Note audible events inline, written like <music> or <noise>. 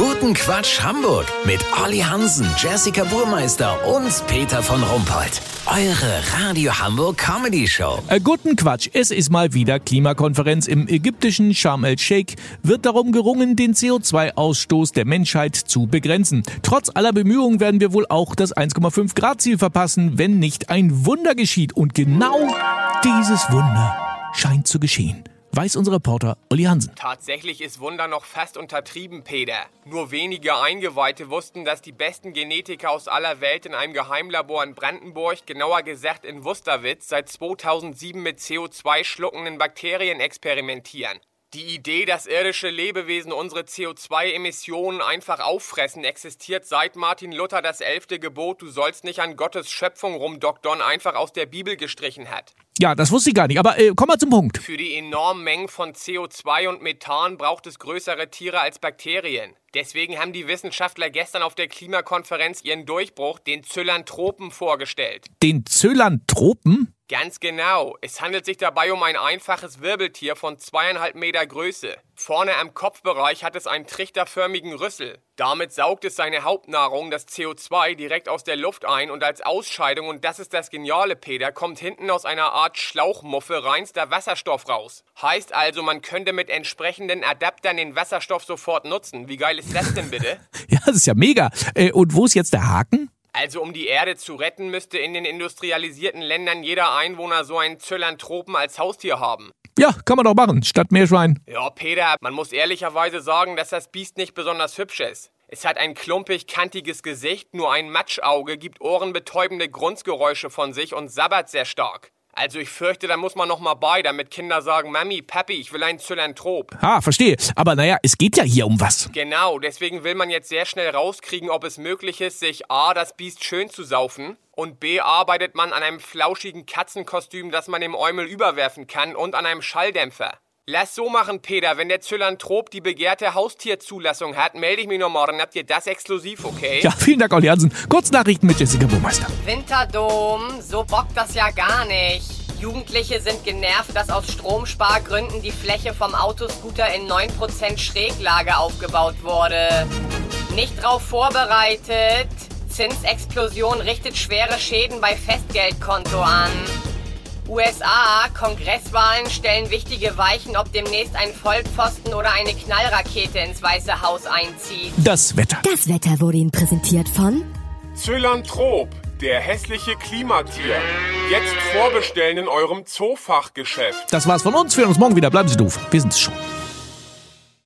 Guten Quatsch Hamburg mit Olli Hansen, Jessica Burmeister und Peter von Rumpold. Eure Radio Hamburg Comedy Show. Äh, guten Quatsch, es ist mal wieder Klimakonferenz im ägyptischen Sharm el-Sheikh. Wird darum gerungen, den CO2-Ausstoß der Menschheit zu begrenzen. Trotz aller Bemühungen werden wir wohl auch das 1,5 Grad Ziel verpassen, wenn nicht ein Wunder geschieht. Und genau dieses Wunder scheint zu geschehen weiß unser Reporter Uli Hansen. Tatsächlich ist Wunder noch fast untertrieben, Peter. Nur wenige Eingeweihte wussten, dass die besten Genetiker aus aller Welt in einem Geheimlabor in Brandenburg, genauer gesagt in Wusterwitz, seit 2007 mit CO2 schluckenden Bakterien experimentieren. Die Idee, dass irdische Lebewesen unsere CO2-Emissionen einfach auffressen, existiert seit Martin Luther das elfte Gebot, du sollst nicht an Gottes Schöpfung rumdoktern, einfach aus der Bibel gestrichen hat. Ja, das wusste ich gar nicht, aber äh, komm mal zum Punkt. Für die enormen Mengen von CO2 und Methan braucht es größere Tiere als Bakterien. Deswegen haben die Wissenschaftler gestern auf der Klimakonferenz ihren Durchbruch, den Zyllanthropen, vorgestellt. Den Zyllanthropen? Ganz genau. Es handelt sich dabei um ein einfaches Wirbeltier von zweieinhalb Meter Größe. Vorne am Kopfbereich hat es einen trichterförmigen Rüssel. Damit saugt es seine Hauptnahrung, das CO2, direkt aus der Luft ein und als Ausscheidung, und das ist das geniale Peter, kommt hinten aus einer Art Schlauchmuffe reinster Wasserstoff raus. Heißt also, man könnte mit entsprechenden Adaptern den Wasserstoff sofort nutzen. Wie geil ist das denn bitte? <laughs> ja, das ist ja mega. Äh, und wo ist jetzt der Haken? Also um die Erde zu retten, müsste in den industrialisierten Ländern jeder Einwohner so einen Zyllanthropen als Haustier haben. Ja, kann man doch machen, statt Meerschwein. Ja, Peter, man muss ehrlicherweise sagen, dass das Biest nicht besonders hübsch ist. Es hat ein klumpig, kantiges Gesicht, nur ein Matschauge, gibt ohrenbetäubende Grunzgeräusche von sich und sabbert sehr stark. Also ich fürchte, da muss man noch mal bei, damit Kinder sagen, Mami, Papi, ich will ein Zylanthrop. Ah, verstehe. Aber naja, es geht ja hier um was. Genau, deswegen will man jetzt sehr schnell rauskriegen, ob es möglich ist, sich A, das Biest schön zu saufen und B, arbeitet man an einem flauschigen Katzenkostüm, das man dem Eumel überwerfen kann und an einem Schalldämpfer. Lass so machen, Peter. Wenn der Zylanthrop die begehrte Haustierzulassung hat, melde ich mich noch morgen. Habt ihr das exklusiv, okay? Ja, vielen Dank, Olli Hansen. Kurznachrichten mit Jessica Burmeister. Winterdom, so bockt das ja gar nicht. Jugendliche sind genervt, dass aus Stromspargründen die Fläche vom Autoscooter in 9% Schräglage aufgebaut wurde. Nicht drauf vorbereitet. Zinsexplosion richtet schwere Schäden bei Festgeldkonto an. USA, Kongresswahlen stellen wichtige Weichen, ob demnächst ein Vollpfosten oder eine Knallrakete ins Weiße Haus einzieht. Das Wetter. Das Wetter wurde Ihnen präsentiert von Zylanthrop, der hässliche Klimatier. Jetzt vorbestellen in eurem Zoofachgeschäft. Das war's von uns. Wir hören uns morgen wieder. Bleiben Sie doof. Wir sind's schon.